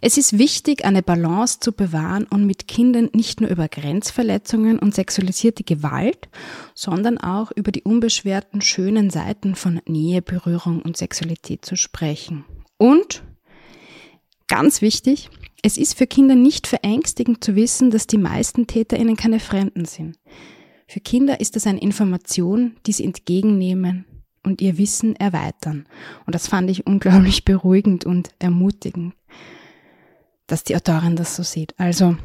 Es ist wichtig, eine Balance zu bewahren und mit Kindern nicht nur über Grenzverletzungen und sexualisierte Gewalt, sondern auch über die unbeschwerten schönen Seiten von Nähe, Berührung und Sexualität zu sprechen. Und, ganz wichtig, es ist für Kinder nicht verängstigend zu wissen, dass die meisten TäterInnen keine Fremden sind. Für Kinder ist das eine Information, die sie entgegennehmen und ihr Wissen erweitern. Und das fand ich unglaublich beruhigend und ermutigend, dass die Autorin das so sieht. Also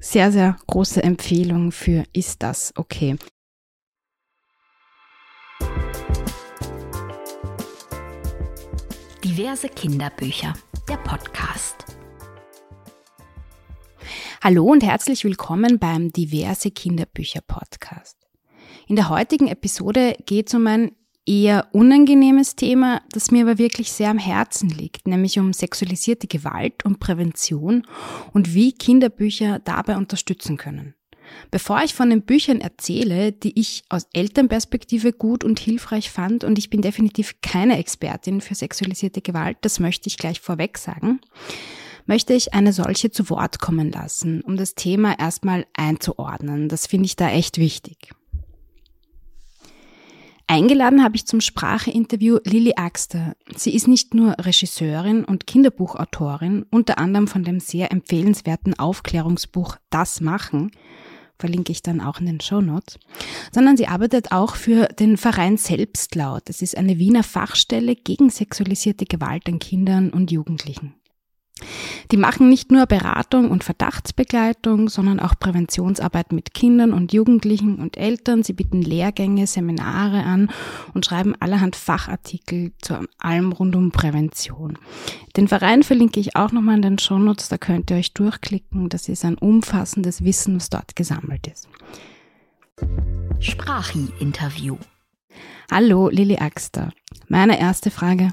sehr, sehr große Empfehlung für Ist das okay? Diverse Kinderbücher, der Podcast. Hallo und herzlich willkommen beim Diverse Kinderbücher Podcast. In der heutigen Episode geht es um ein eher unangenehmes Thema, das mir aber wirklich sehr am Herzen liegt, nämlich um sexualisierte Gewalt und Prävention und wie Kinderbücher dabei unterstützen können. Bevor ich von den Büchern erzähle, die ich aus Elternperspektive gut und hilfreich fand, und ich bin definitiv keine Expertin für sexualisierte Gewalt, das möchte ich gleich vorweg sagen, möchte ich eine solche zu Wort kommen lassen, um das Thema erstmal einzuordnen. Das finde ich da echt wichtig. Eingeladen habe ich zum Spracheinterview Lilly Axter. Sie ist nicht nur Regisseurin und Kinderbuchautorin, unter anderem von dem sehr empfehlenswerten Aufklärungsbuch Das Machen, verlinke ich dann auch in den Show Notes, sondern sie arbeitet auch für den Verein Selbstlaut. Das ist eine Wiener Fachstelle gegen sexualisierte Gewalt an Kindern und Jugendlichen. Die machen nicht nur Beratung und Verdachtsbegleitung, sondern auch Präventionsarbeit mit Kindern und Jugendlichen und Eltern. Sie bieten Lehrgänge, Seminare an und schreiben allerhand Fachartikel zu allem rund um Prävention. Den Verein verlinke ich auch nochmal in den Shownotes, da könnt ihr euch durchklicken. Das ist ein umfassendes Wissen, was dort gesammelt ist. Sprachi-Interview. Hallo, Lilly Axter. Meine erste Frage.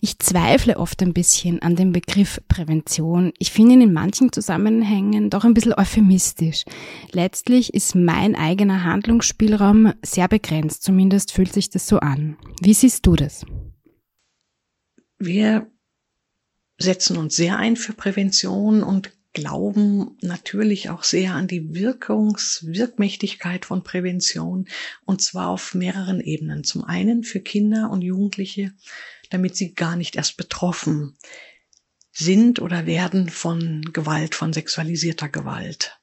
Ich zweifle oft ein bisschen an dem Begriff Prävention. Ich finde ihn in manchen Zusammenhängen doch ein bisschen euphemistisch. Letztlich ist mein eigener Handlungsspielraum sehr begrenzt, zumindest fühlt sich das so an. Wie siehst du das? Wir setzen uns sehr ein für Prävention und glauben natürlich auch sehr an die Wirkungs-, Wirkmächtigkeit von Prävention und zwar auf mehreren Ebenen. Zum einen für Kinder und Jugendliche, damit sie gar nicht erst betroffen sind oder werden von Gewalt, von sexualisierter Gewalt,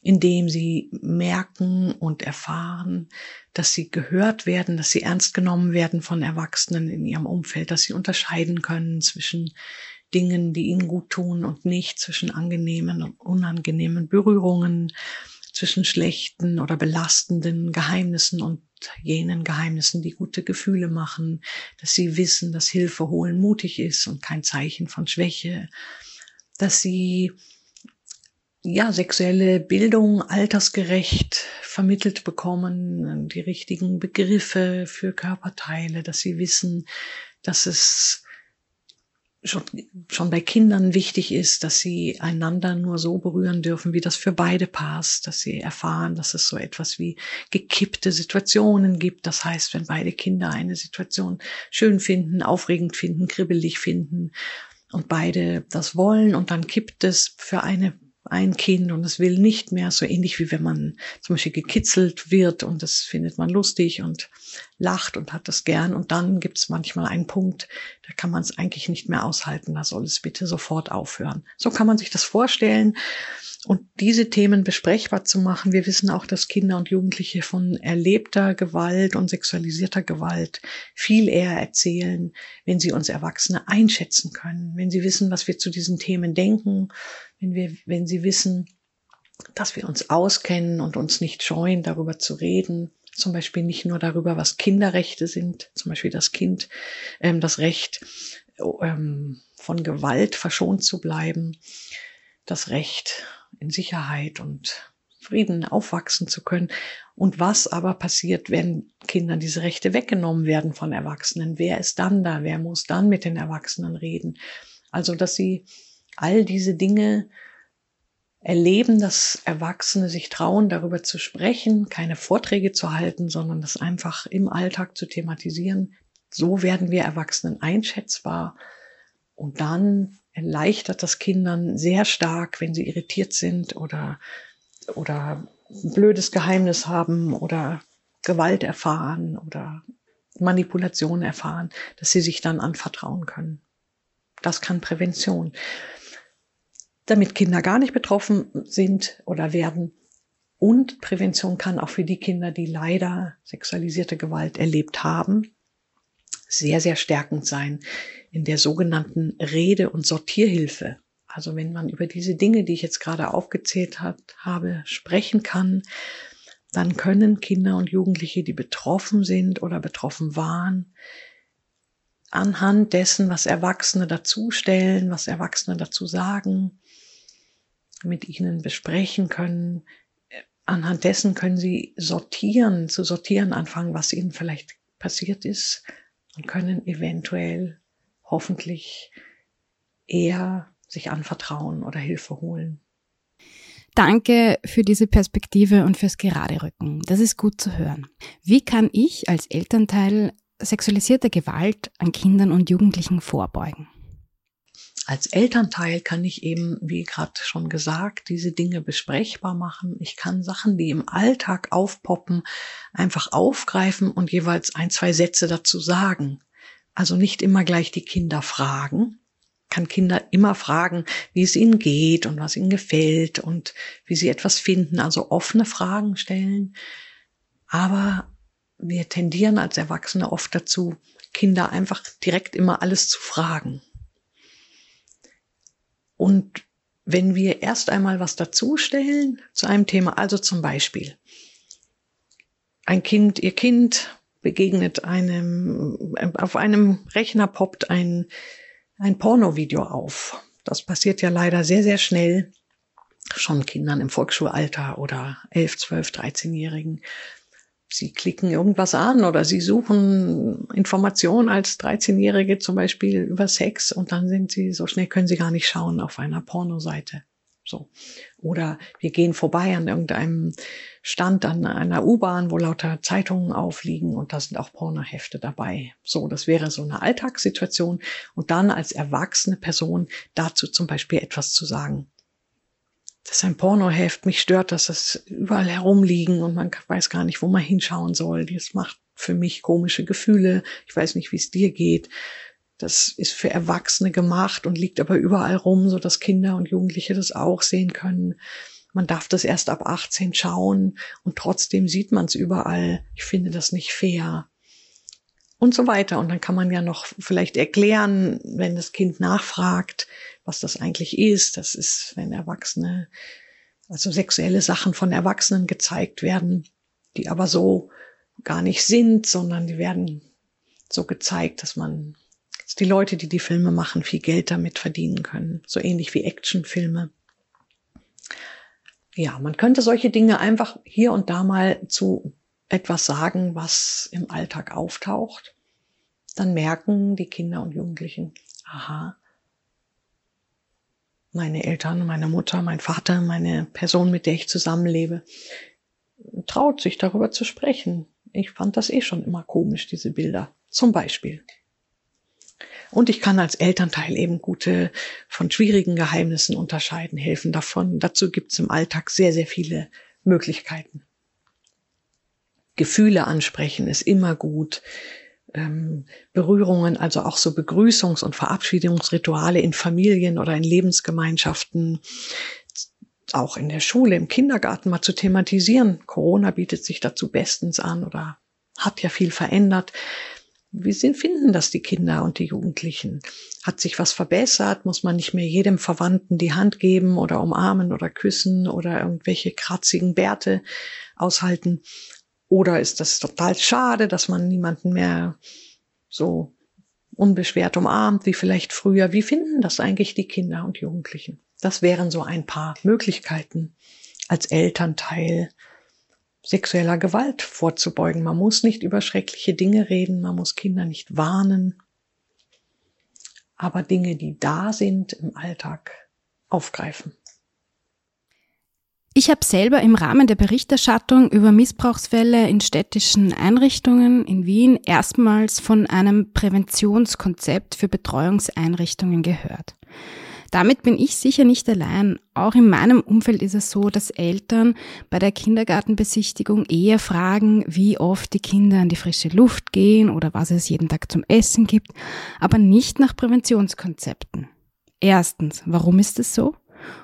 indem sie merken und erfahren, dass sie gehört werden, dass sie ernst genommen werden von Erwachsenen in ihrem Umfeld, dass sie unterscheiden können zwischen Dingen, die ihnen gut tun und nicht, zwischen angenehmen und unangenehmen Berührungen, zwischen schlechten oder belastenden Geheimnissen und jenen Geheimnissen, die gute Gefühle machen, dass sie wissen, dass Hilfe holen mutig ist und kein Zeichen von Schwäche, dass sie ja, sexuelle Bildung altersgerecht vermittelt bekommen, die richtigen Begriffe für Körperteile, dass sie wissen, dass es schon, schon bei Kindern wichtig ist, dass sie einander nur so berühren dürfen, wie das für beide passt, dass sie erfahren, dass es so etwas wie gekippte Situationen gibt. Das heißt, wenn beide Kinder eine Situation schön finden, aufregend finden, kribbelig finden und beide das wollen und dann kippt es für eine ein Kind und es will nicht mehr, so ähnlich wie wenn man zum Beispiel gekitzelt wird und das findet man lustig und lacht und hat das gern und dann gibt es manchmal einen Punkt, da kann man es eigentlich nicht mehr aushalten, da soll es bitte sofort aufhören. So kann man sich das vorstellen und diese Themen besprechbar zu machen. Wir wissen auch, dass Kinder und Jugendliche von erlebter Gewalt und sexualisierter Gewalt viel eher erzählen, wenn sie uns Erwachsene einschätzen können, wenn sie wissen, was wir zu diesen Themen denken, wenn wir, wenn sie wissen, dass wir uns auskennen und uns nicht scheuen, darüber zu reden. Zum Beispiel nicht nur darüber, was Kinderrechte sind, zum Beispiel das Kind, ähm, das Recht, ähm, von Gewalt verschont zu bleiben, das Recht, in Sicherheit und Frieden aufwachsen zu können. Und was aber passiert, wenn Kindern diese Rechte weggenommen werden von Erwachsenen? Wer ist dann da? Wer muss dann mit den Erwachsenen reden? Also, dass sie all diese Dinge erleben, dass Erwachsene sich trauen, darüber zu sprechen, keine Vorträge zu halten, sondern das einfach im Alltag zu thematisieren. So werden wir Erwachsenen einschätzbar Und dann erleichtert das Kindern sehr stark, wenn sie irritiert sind oder, oder ein blödes Geheimnis haben oder Gewalt erfahren oder Manipulation erfahren, dass sie sich dann anvertrauen können. Das kann Prävention. Damit Kinder gar nicht betroffen sind oder werden. Und Prävention kann auch für die Kinder, die leider sexualisierte Gewalt erlebt haben, sehr, sehr stärkend sein in der sogenannten Rede- und Sortierhilfe. Also wenn man über diese Dinge, die ich jetzt gerade aufgezählt hat, habe, sprechen kann, dann können Kinder und Jugendliche, die betroffen sind oder betroffen waren, anhand dessen, was Erwachsene dazustellen, was Erwachsene dazu sagen, mit ihnen besprechen können. Anhand dessen können sie sortieren, zu sortieren anfangen, was ihnen vielleicht passiert ist und können eventuell hoffentlich eher sich anvertrauen oder Hilfe holen. Danke für diese Perspektive und fürs Gerade Rücken. Das ist gut zu hören. Wie kann ich als Elternteil sexualisierte Gewalt an Kindern und Jugendlichen vorbeugen? Als Elternteil kann ich eben, wie gerade schon gesagt, diese Dinge besprechbar machen. Ich kann Sachen, die im Alltag aufpoppen, einfach aufgreifen und jeweils ein, zwei Sätze dazu sagen. Also nicht immer gleich die Kinder fragen, kann Kinder immer fragen, wie es ihnen geht und was ihnen gefällt und wie sie etwas finden, also offene Fragen stellen. Aber wir tendieren als Erwachsene oft dazu, Kinder einfach direkt immer alles zu fragen. Und wenn wir erst einmal was dazustellen zu einem Thema, also zum Beispiel, ein Kind, ihr Kind begegnet einem, auf einem Rechner poppt ein ein Pornovideo auf. Das passiert ja leider sehr, sehr schnell. Schon Kindern im Volksschulalter oder 11, 12, 13-Jährigen. Sie klicken irgendwas an oder sie suchen Informationen als 13-Jährige zum Beispiel über Sex und dann sind sie, so schnell können sie gar nicht schauen auf einer Pornoseite. So. Oder wir gehen vorbei an irgendeinem Stand an einer U-Bahn, wo lauter Zeitungen aufliegen und da sind auch Pornohefte dabei. So, das wäre so eine Alltagssituation. Und dann als erwachsene Person dazu zum Beispiel etwas zu sagen. Das ist ein Pornoheft, mich stört, dass das überall herumliegen und man weiß gar nicht, wo man hinschauen soll. Das macht für mich komische Gefühle. Ich weiß nicht, wie es dir geht. Das ist für Erwachsene gemacht und liegt aber überall rum, so dass Kinder und Jugendliche das auch sehen können. Man darf das erst ab 18 schauen und trotzdem sieht man es überall. Ich finde das nicht fair. Und so weiter. Und dann kann man ja noch vielleicht erklären, wenn das Kind nachfragt, was das eigentlich ist. Das ist, wenn Erwachsene, also sexuelle Sachen von Erwachsenen gezeigt werden, die aber so gar nicht sind, sondern die werden so gezeigt, dass man dass die Leute, die die Filme machen, viel Geld damit verdienen können. So ähnlich wie Actionfilme. Ja, man könnte solche Dinge einfach hier und da mal zu etwas sagen, was im Alltag auftaucht. Dann merken die Kinder und Jugendlichen, aha, meine Eltern, meine Mutter, mein Vater, meine Person, mit der ich zusammenlebe, traut sich darüber zu sprechen. Ich fand das eh schon immer komisch, diese Bilder. Zum Beispiel. Und ich kann als Elternteil eben gute von schwierigen Geheimnissen unterscheiden, helfen davon. Dazu gibt es im Alltag sehr, sehr viele Möglichkeiten. Gefühle ansprechen ist immer gut. Ähm, Berührungen, also auch so Begrüßungs- und Verabschiedungsrituale in Familien oder in Lebensgemeinschaften, auch in der Schule, im Kindergarten mal zu thematisieren. Corona bietet sich dazu bestens an oder hat ja viel verändert. Wie finden das die Kinder und die Jugendlichen? Hat sich was verbessert? Muss man nicht mehr jedem Verwandten die Hand geben oder umarmen oder küssen oder irgendwelche kratzigen Bärte aushalten? Oder ist das total schade, dass man niemanden mehr so unbeschwert umarmt wie vielleicht früher? Wie finden das eigentlich die Kinder und Jugendlichen? Das wären so ein paar Möglichkeiten als Elternteil sexueller Gewalt vorzubeugen. Man muss nicht über schreckliche Dinge reden, man muss Kinder nicht warnen, aber Dinge, die da sind im Alltag, aufgreifen. Ich habe selber im Rahmen der Berichterstattung über Missbrauchsfälle in städtischen Einrichtungen in Wien erstmals von einem Präventionskonzept für Betreuungseinrichtungen gehört. Damit bin ich sicher nicht allein. Auch in meinem Umfeld ist es so, dass Eltern bei der Kindergartenbesichtigung eher fragen, wie oft die Kinder an die frische Luft gehen oder was es jeden Tag zum Essen gibt, aber nicht nach Präventionskonzepten. Erstens, warum ist es so?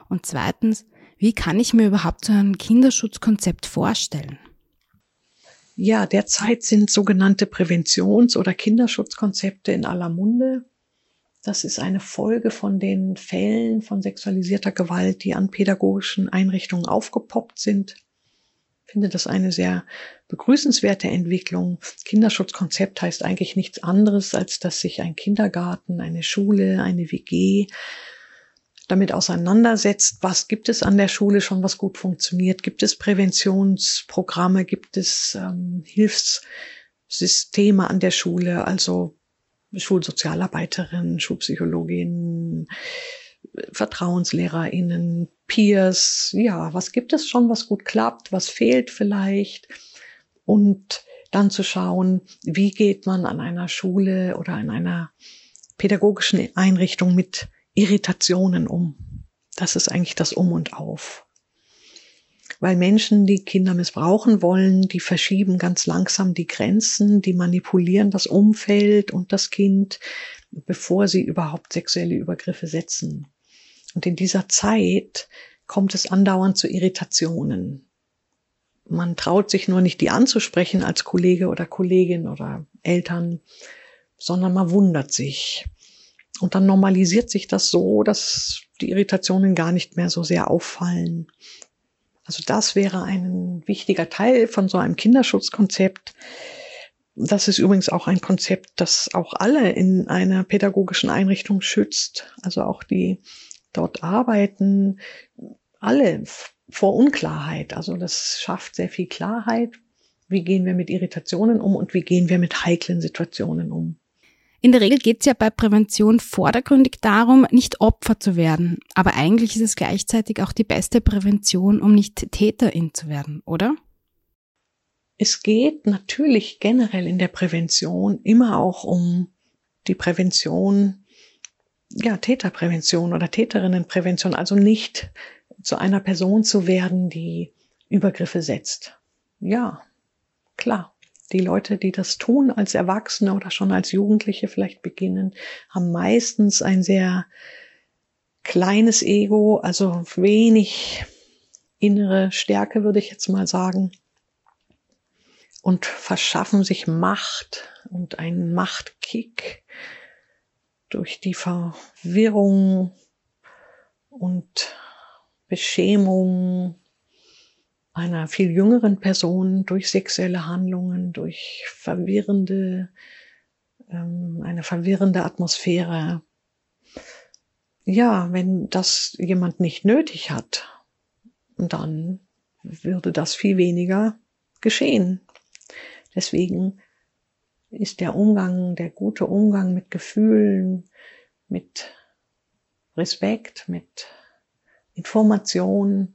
Und zweitens, wie kann ich mir überhaupt so ein Kinderschutzkonzept vorstellen? Ja, derzeit sind sogenannte Präventions- oder Kinderschutzkonzepte in aller Munde. Das ist eine Folge von den Fällen von sexualisierter Gewalt, die an pädagogischen Einrichtungen aufgepoppt sind. Ich finde das eine sehr begrüßenswerte Entwicklung. Kinderschutzkonzept heißt eigentlich nichts anderes, als dass sich ein Kindergarten, eine Schule, eine WG damit auseinandersetzt, was gibt es an der Schule schon, was gut funktioniert, gibt es Präventionsprogramme, gibt es ähm, Hilfssysteme an der Schule, also Schulsozialarbeiterin, Schulpsychologin, VertrauenslehrerInnen, Peers, ja, was gibt es schon, was gut klappt, was fehlt vielleicht? Und dann zu schauen, wie geht man an einer Schule oder in einer pädagogischen Einrichtung mit Irritationen um. Das ist eigentlich das Um und Auf. Weil Menschen, die Kinder missbrauchen wollen, die verschieben ganz langsam die Grenzen, die manipulieren das Umfeld und das Kind, bevor sie überhaupt sexuelle Übergriffe setzen. Und in dieser Zeit kommt es andauernd zu Irritationen. Man traut sich nur nicht, die anzusprechen als Kollege oder Kollegin oder Eltern, sondern man wundert sich. Und dann normalisiert sich das so, dass die Irritationen gar nicht mehr so sehr auffallen. Also das wäre ein wichtiger Teil von so einem Kinderschutzkonzept. Das ist übrigens auch ein Konzept, das auch alle in einer pädagogischen Einrichtung schützt. Also auch die dort arbeiten, alle vor Unklarheit. Also das schafft sehr viel Klarheit. Wie gehen wir mit Irritationen um und wie gehen wir mit heiklen Situationen um? In der Regel geht es ja bei Prävention vordergründig darum, nicht Opfer zu werden. Aber eigentlich ist es gleichzeitig auch die beste Prävention, um nicht Täterin zu werden, oder? Es geht natürlich generell in der Prävention immer auch um die Prävention, ja, Täterprävention oder Täterinnenprävention, also nicht zu einer Person zu werden, die Übergriffe setzt. Ja, klar. Die Leute, die das tun als Erwachsene oder schon als Jugendliche vielleicht beginnen, haben meistens ein sehr kleines Ego, also wenig innere Stärke, würde ich jetzt mal sagen, und verschaffen sich Macht und einen Machtkick durch die Verwirrung und Beschämung einer viel jüngeren Person durch sexuelle Handlungen, durch verwirrende, ähm, eine verwirrende Atmosphäre. Ja, wenn das jemand nicht nötig hat, dann würde das viel weniger geschehen. Deswegen ist der Umgang, der gute Umgang mit Gefühlen, mit Respekt, mit Information,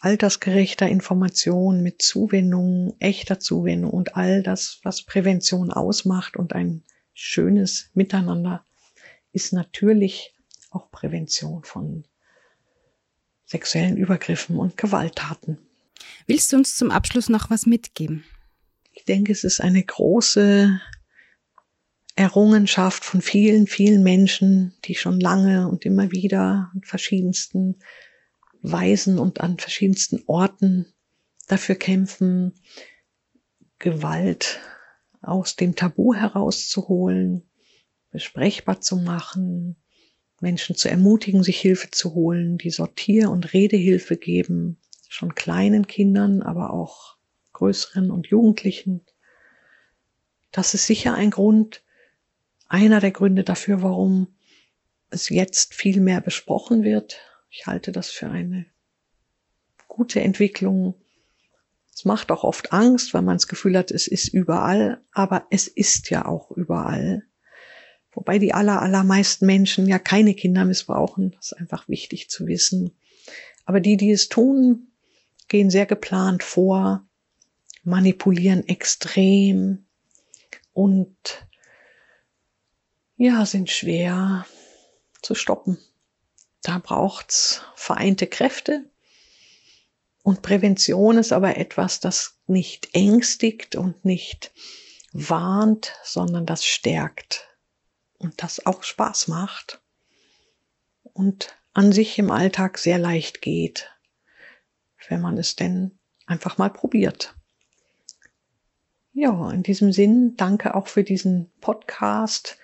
altersgerechter Information mit Zuwendung, echter Zuwendung und all das, was Prävention ausmacht und ein schönes Miteinander, ist natürlich auch Prävention von sexuellen Übergriffen und Gewalttaten. Willst du uns zum Abschluss noch was mitgeben? Ich denke, es ist eine große Errungenschaft von vielen, vielen Menschen, die schon lange und immer wieder in verschiedensten Weisen und an verschiedensten Orten dafür kämpfen, Gewalt aus dem Tabu herauszuholen, besprechbar zu machen, Menschen zu ermutigen, sich Hilfe zu holen, die Sortier- und Redehilfe geben, schon kleinen Kindern, aber auch größeren und Jugendlichen. Das ist sicher ein Grund, einer der Gründe dafür, warum es jetzt viel mehr besprochen wird, ich halte das für eine gute Entwicklung. Es macht auch oft Angst, weil man das Gefühl hat, es ist überall, aber es ist ja auch überall. Wobei die aller, allermeisten Menschen ja keine Kinder missbrauchen. Das ist einfach wichtig zu wissen. Aber die, die es tun, gehen sehr geplant vor, manipulieren extrem und ja, sind schwer zu stoppen. Da braucht's vereinte Kräfte. Und Prävention ist aber etwas, das nicht ängstigt und nicht warnt, sondern das stärkt und das auch Spaß macht und an sich im Alltag sehr leicht geht, wenn man es denn einfach mal probiert. Ja, in diesem Sinn danke auch für diesen Podcast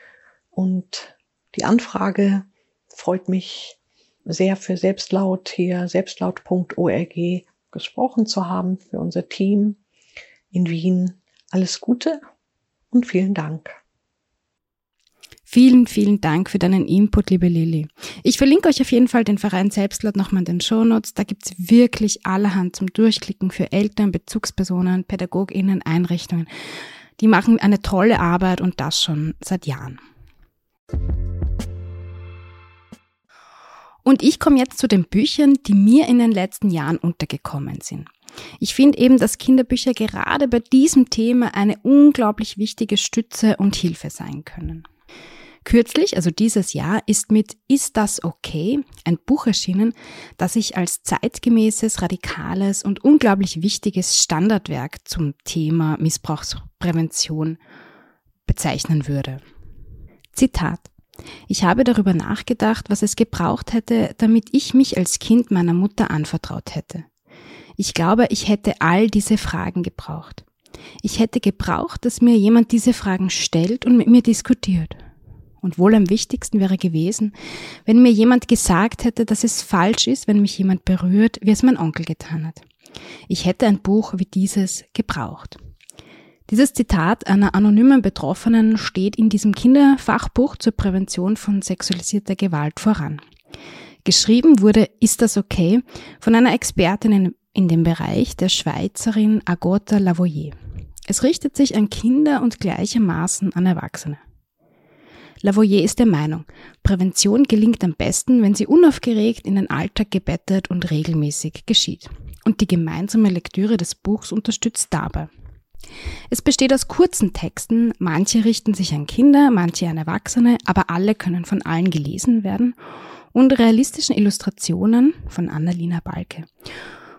und die Anfrage freut mich sehr für Selbstlaut hier, selbstlaut.org gesprochen zu haben, für unser Team in Wien. Alles Gute und vielen Dank. Vielen, vielen Dank für deinen Input, liebe Lilly. Ich verlinke euch auf jeden Fall den Verein Selbstlaut nochmal in den Shownotes. Da gibt's wirklich allerhand zum Durchklicken für Eltern, Bezugspersonen, PädagogInnen, Einrichtungen. Die machen eine tolle Arbeit und das schon seit Jahren. Und ich komme jetzt zu den Büchern, die mir in den letzten Jahren untergekommen sind. Ich finde eben, dass Kinderbücher gerade bei diesem Thema eine unglaublich wichtige Stütze und Hilfe sein können. Kürzlich, also dieses Jahr, ist mit Ist das okay? ein Buch erschienen, das ich als zeitgemäßes, radikales und unglaublich wichtiges Standardwerk zum Thema Missbrauchsprävention bezeichnen würde. Zitat. Ich habe darüber nachgedacht, was es gebraucht hätte, damit ich mich als Kind meiner Mutter anvertraut hätte. Ich glaube, ich hätte all diese Fragen gebraucht. Ich hätte gebraucht, dass mir jemand diese Fragen stellt und mit mir diskutiert. Und wohl am wichtigsten wäre gewesen, wenn mir jemand gesagt hätte, dass es falsch ist, wenn mich jemand berührt, wie es mein Onkel getan hat. Ich hätte ein Buch wie dieses gebraucht. Dieses Zitat einer anonymen Betroffenen steht in diesem Kinderfachbuch zur Prävention von sexualisierter Gewalt voran. Geschrieben wurde Ist das okay? von einer Expertin in dem Bereich der Schweizerin Agota Lavoyer. Es richtet sich an Kinder und gleichermaßen an Erwachsene. Lavoyer ist der Meinung, Prävention gelingt am besten, wenn sie unaufgeregt in den Alltag gebettet und regelmäßig geschieht. Und die gemeinsame Lektüre des Buchs unterstützt dabei. Es besteht aus kurzen Texten, manche richten sich an Kinder, manche an Erwachsene, aber alle können von allen gelesen werden. Und realistischen Illustrationen von Annalena Balke.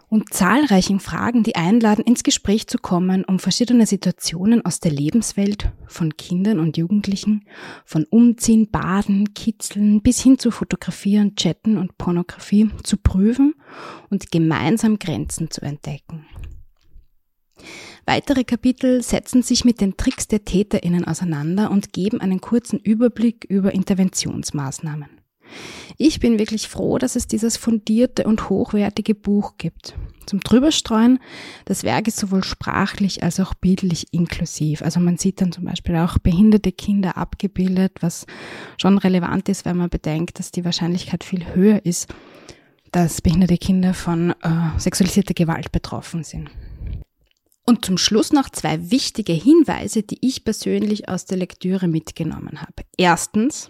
Und zahlreichen Fragen, die einladen, ins Gespräch zu kommen, um verschiedene Situationen aus der Lebenswelt von Kindern und Jugendlichen, von Umziehen, Baden, Kitzeln bis hin zu Fotografieren, Chatten und Pornografie zu prüfen und gemeinsam Grenzen zu entdecken. Weitere Kapitel setzen sich mit den Tricks der Täterinnen auseinander und geben einen kurzen Überblick über Interventionsmaßnahmen. Ich bin wirklich froh, dass es dieses fundierte und hochwertige Buch gibt. Zum Drüberstreuen, das Werk ist sowohl sprachlich als auch bildlich inklusiv. Also man sieht dann zum Beispiel auch behinderte Kinder abgebildet, was schon relevant ist, wenn man bedenkt, dass die Wahrscheinlichkeit viel höher ist, dass behinderte Kinder von äh, sexualisierter Gewalt betroffen sind. Und zum Schluss noch zwei wichtige Hinweise, die ich persönlich aus der Lektüre mitgenommen habe. Erstens,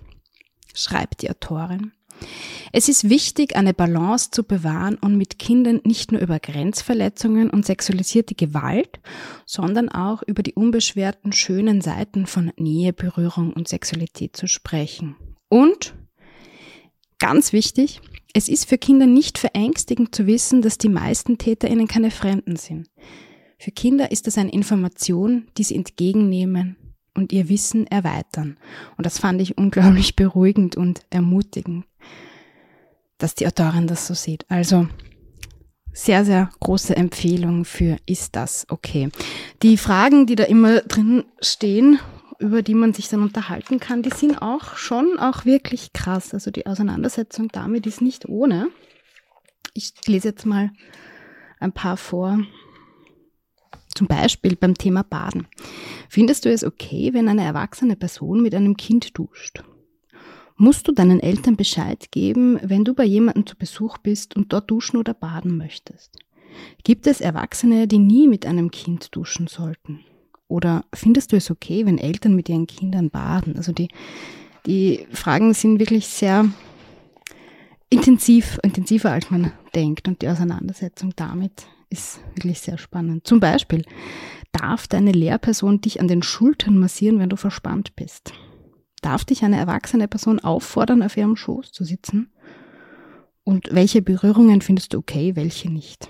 schreibt die Autorin. Es ist wichtig, eine Balance zu bewahren und mit Kindern nicht nur über Grenzverletzungen und sexualisierte Gewalt, sondern auch über die unbeschwerten schönen Seiten von Nähe, Berührung und Sexualität zu sprechen. Und, ganz wichtig, es ist für Kinder nicht verängstigend zu wissen, dass die meisten TäterInnen keine Fremden sind. Für Kinder ist das eine Information, die sie entgegennehmen und ihr Wissen erweitern. Und das fand ich unglaublich beruhigend und ermutigend, dass die Autorin das so sieht. Also sehr, sehr große Empfehlung für Ist das okay? Die Fragen, die da immer drin stehen, über die man sich dann unterhalten kann, die sind auch schon auch wirklich krass. Also die Auseinandersetzung damit ist nicht ohne. Ich lese jetzt mal ein paar vor. Zum Beispiel beim Thema Baden. Findest du es okay, wenn eine erwachsene Person mit einem Kind duscht? Musst du deinen Eltern Bescheid geben, wenn du bei jemandem zu Besuch bist und dort duschen oder baden möchtest? Gibt es Erwachsene, die nie mit einem Kind duschen sollten? Oder findest du es okay, wenn Eltern mit ihren Kindern baden? Also die, die Fragen sind wirklich sehr intensiv, intensiver als man denkt und die Auseinandersetzung damit ist wirklich sehr spannend. Zum Beispiel, darf deine Lehrperson dich an den Schultern massieren, wenn du verspannt bist? Darf dich eine erwachsene Person auffordern, auf ihrem Schoß zu sitzen? Und welche Berührungen findest du okay, welche nicht?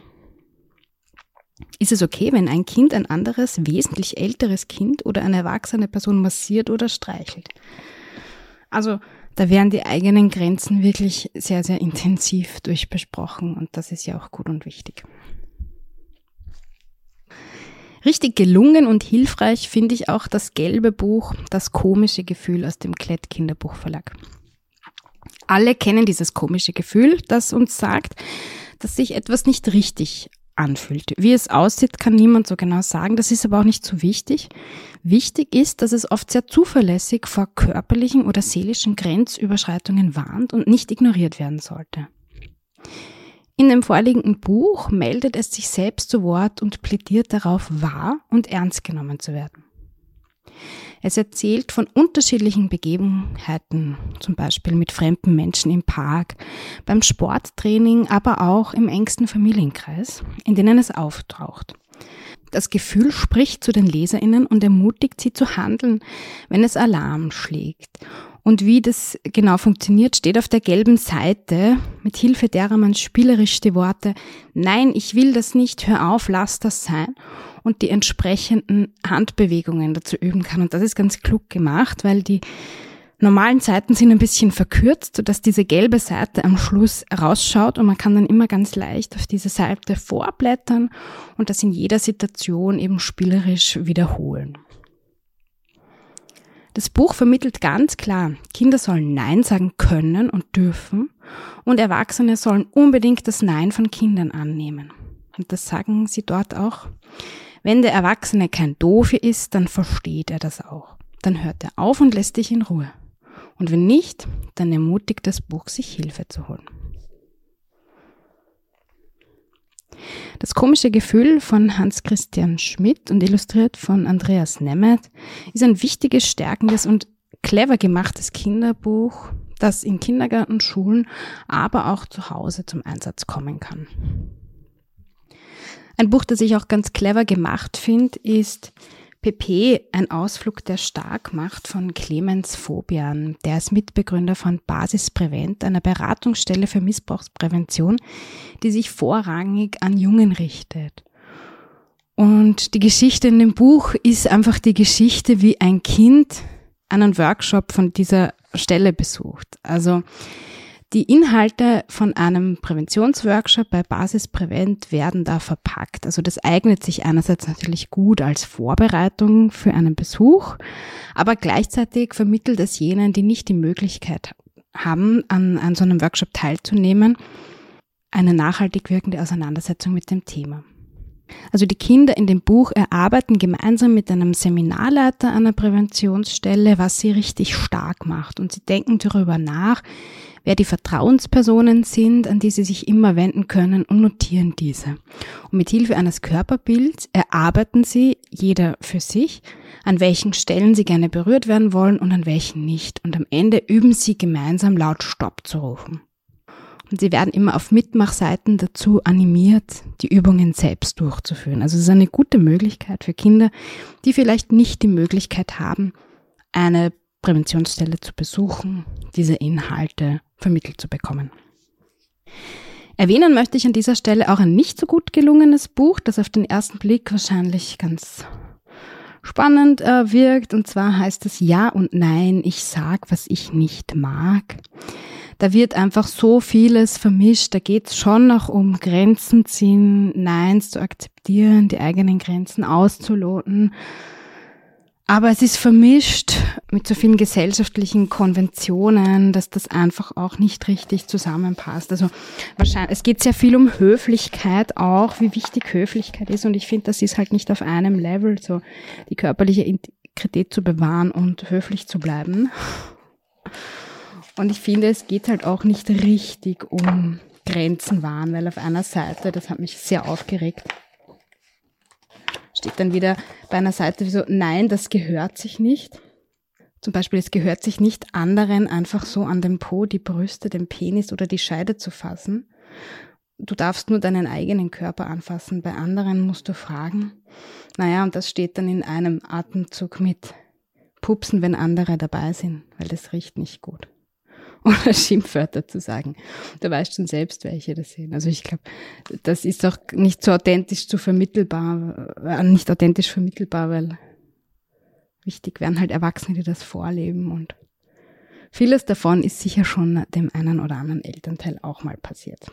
Ist es okay, wenn ein Kind ein anderes, wesentlich älteres Kind oder eine erwachsene Person massiert oder streichelt? Also da werden die eigenen Grenzen wirklich sehr, sehr intensiv durchbesprochen und das ist ja auch gut und wichtig. Richtig gelungen und hilfreich finde ich auch das gelbe Buch Das komische Gefühl aus dem Klett Kinderbuchverlag. Alle kennen dieses komische Gefühl, das uns sagt, dass sich etwas nicht richtig anfühlt. Wie es aussieht, kann niemand so genau sagen. Das ist aber auch nicht so wichtig. Wichtig ist, dass es oft sehr zuverlässig vor körperlichen oder seelischen Grenzüberschreitungen warnt und nicht ignoriert werden sollte. In dem vorliegenden Buch meldet es sich selbst zu Wort und plädiert darauf, wahr und ernst genommen zu werden. Es erzählt von unterschiedlichen Begebenheiten, zum Beispiel mit fremden Menschen im Park, beim Sporttraining, aber auch im engsten Familienkreis, in denen es auftaucht. Das Gefühl spricht zu den Leserinnen und ermutigt sie zu handeln, wenn es Alarm schlägt. Und wie das genau funktioniert, steht auf der gelben Seite, mit Hilfe derer man spielerisch die Worte. Nein, ich will das nicht, hör auf, lass das sein. Und die entsprechenden Handbewegungen dazu üben kann. Und das ist ganz klug gemacht, weil die normalen Seiten sind ein bisschen verkürzt, sodass diese gelbe Seite am Schluss rausschaut. Und man kann dann immer ganz leicht auf diese Seite vorblättern und das in jeder Situation eben spielerisch wiederholen. Das Buch vermittelt ganz klar, Kinder sollen Nein sagen können und dürfen und Erwachsene sollen unbedingt das Nein von Kindern annehmen. Und das sagen sie dort auch. Wenn der Erwachsene kein Doofe ist, dann versteht er das auch. Dann hört er auf und lässt dich in Ruhe. Und wenn nicht, dann ermutigt das Buch, sich Hilfe zu holen. Das komische Gefühl von Hans Christian Schmidt und illustriert von Andreas Nemeth ist ein wichtiges, stärkendes und clever gemachtes Kinderbuch, das in Kindergarten, Schulen, aber auch zu Hause zum Einsatz kommen kann. Ein Buch, das ich auch ganz clever gemacht finde, ist PP, ein Ausflug, der stark macht von Clemens Fobian. Der ist Mitbegründer von Basis Prävent, einer Beratungsstelle für Missbrauchsprävention, die sich vorrangig an Jungen richtet. Und die Geschichte in dem Buch ist einfach die Geschichte, wie ein Kind einen Workshop von dieser Stelle besucht. Also die Inhalte von einem Präventionsworkshop bei Basis Prävent werden da verpackt. Also das eignet sich einerseits natürlich gut als Vorbereitung für einen Besuch, aber gleichzeitig vermittelt es jenen, die nicht die Möglichkeit haben, an, an so einem Workshop teilzunehmen, eine nachhaltig wirkende Auseinandersetzung mit dem Thema. Also die Kinder in dem Buch erarbeiten gemeinsam mit einem Seminarleiter einer Präventionsstelle, was sie richtig stark macht. Und sie denken darüber nach, wer die Vertrauenspersonen sind, an die sie sich immer wenden können und notieren diese. Und mit Hilfe eines Körperbilds erarbeiten sie, jeder für sich, an welchen Stellen sie gerne berührt werden wollen und an welchen nicht. Und am Ende üben sie gemeinsam laut Stopp zu rufen. Und sie werden immer auf Mitmachseiten dazu animiert, die Übungen selbst durchzuführen. Also es ist eine gute Möglichkeit für Kinder, die vielleicht nicht die Möglichkeit haben, eine Präventionsstelle zu besuchen, diese Inhalte vermittelt zu bekommen. Erwähnen möchte ich an dieser Stelle auch ein nicht so gut gelungenes Buch, das auf den ersten Blick wahrscheinlich ganz spannend äh, wirkt. Und zwar heißt es Ja und Nein, ich sag, was ich nicht mag. Da wird einfach so vieles vermischt. Da geht es schon noch um Grenzen ziehen, Neins zu akzeptieren, die eigenen Grenzen auszuloten aber es ist vermischt mit so vielen gesellschaftlichen Konventionen, dass das einfach auch nicht richtig zusammenpasst. Also wahrscheinlich, es geht sehr viel um Höflichkeit auch, wie wichtig Höflichkeit ist. Und ich finde, das ist halt nicht auf einem Level, so die körperliche Integrität zu bewahren und höflich zu bleiben. Und ich finde, es geht halt auch nicht richtig um Grenzen wahren, weil auf einer Seite, das hat mich sehr aufgeregt, steht dann wieder bei einer Seite wie so, nein, das gehört sich nicht. Zum Beispiel, es gehört sich nicht anderen einfach so an den Po, die Brüste, den Penis oder die Scheide zu fassen. du darfst nur deinen eigenen Körper anfassen, bei anderen musst du fragen. Naja, und das steht dann in einem Atemzug mit Pupsen, wenn andere dabei sind, weil das riecht nicht gut. Oder Schimpfwörter zu sagen. Du weißt schon selbst, welche das sind. Also ich glaube, das ist auch nicht so authentisch zu vermittelbar, äh, nicht authentisch vermittelbar, weil wichtig wären halt Erwachsene, die das vorleben und vieles davon ist sicher schon dem einen oder anderen Elternteil auch mal passiert.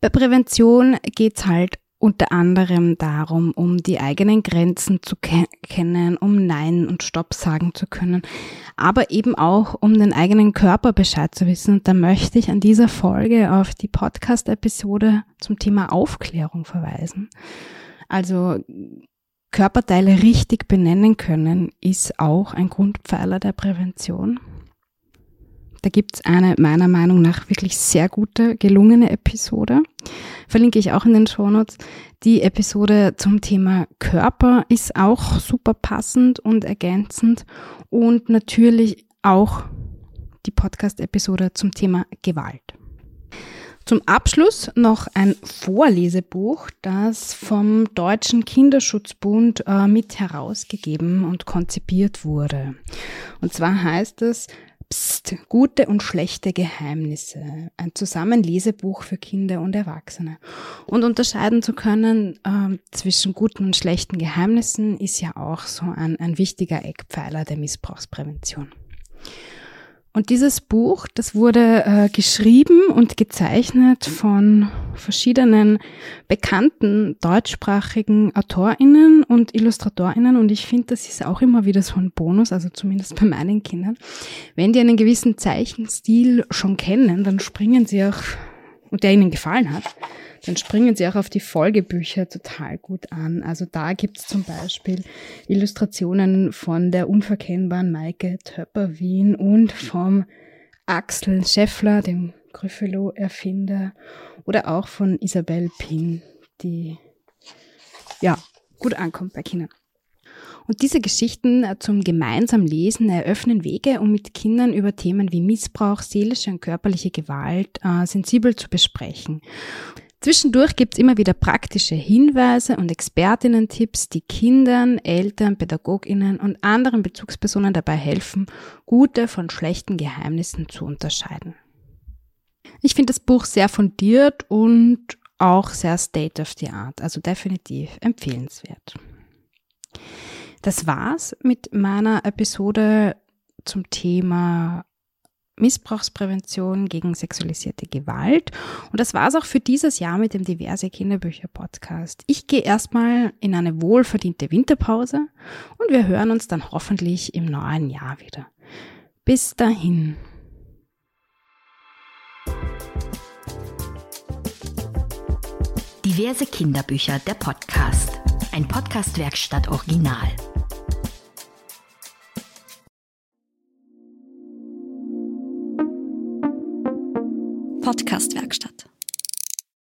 Bei Prävention geht's halt unter anderem darum, um die eigenen Grenzen zu ke kennen, um Nein und Stopp sagen zu können, aber eben auch um den eigenen Körper Bescheid zu wissen. Und da möchte ich an dieser Folge auf die Podcast-Episode zum Thema Aufklärung verweisen. Also Körperteile richtig benennen können, ist auch ein Grundpfeiler der Prävention. Da gibt's eine meiner Meinung nach wirklich sehr gute, gelungene Episode. Verlinke ich auch in den Shownotes. Die Episode zum Thema Körper ist auch super passend und ergänzend und natürlich auch die Podcast-Episode zum Thema Gewalt. Zum Abschluss noch ein Vorlesebuch, das vom Deutschen Kinderschutzbund äh, mit herausgegeben und konzipiert wurde. Und zwar heißt es Psst, gute und schlechte Geheimnisse. Ein Zusammenlesebuch für Kinder und Erwachsene. Und unterscheiden zu können äh, zwischen guten und schlechten Geheimnissen ist ja auch so ein, ein wichtiger Eckpfeiler der Missbrauchsprävention. Und dieses Buch, das wurde äh, geschrieben und gezeichnet von verschiedenen bekannten deutschsprachigen AutorInnen und IllustratorInnen. Und ich finde, das ist auch immer wieder so ein Bonus, also zumindest bei meinen Kindern. Wenn die einen gewissen Zeichenstil schon kennen, dann springen sie auch, und der ihnen gefallen hat, dann springen sie auch auf die Folgebücher total gut an. Also da gibt's zum Beispiel Illustrationen von der unverkennbaren Maike Töpper-Wien und vom Axel Scheffler, dem Gryffalo-Erfinder, oder auch von Isabel Pin, die ja gut ankommt bei Kindern. Und diese Geschichten zum gemeinsamen Lesen eröffnen Wege, um mit Kindern über Themen wie Missbrauch, seelische und körperliche Gewalt äh, sensibel zu besprechen. Zwischendurch gibt's immer wieder praktische Hinweise und Expertinnen-Tipps, die Kindern, Eltern, Pädagoginnen und anderen Bezugspersonen dabei helfen, gute von schlechten Geheimnissen zu unterscheiden. Ich finde das Buch sehr fundiert und auch sehr state of the art, also definitiv empfehlenswert. Das war's mit meiner Episode zum Thema Missbrauchsprävention gegen sexualisierte Gewalt. Und das war's auch für dieses Jahr mit dem Diverse Kinderbücher Podcast. Ich gehe erstmal in eine wohlverdiente Winterpause und wir hören uns dann hoffentlich im neuen Jahr wieder. Bis dahin. Diverse Kinderbücher der Podcast. Ein Podcast-Werkstatt Original. Podcastwerkstatt.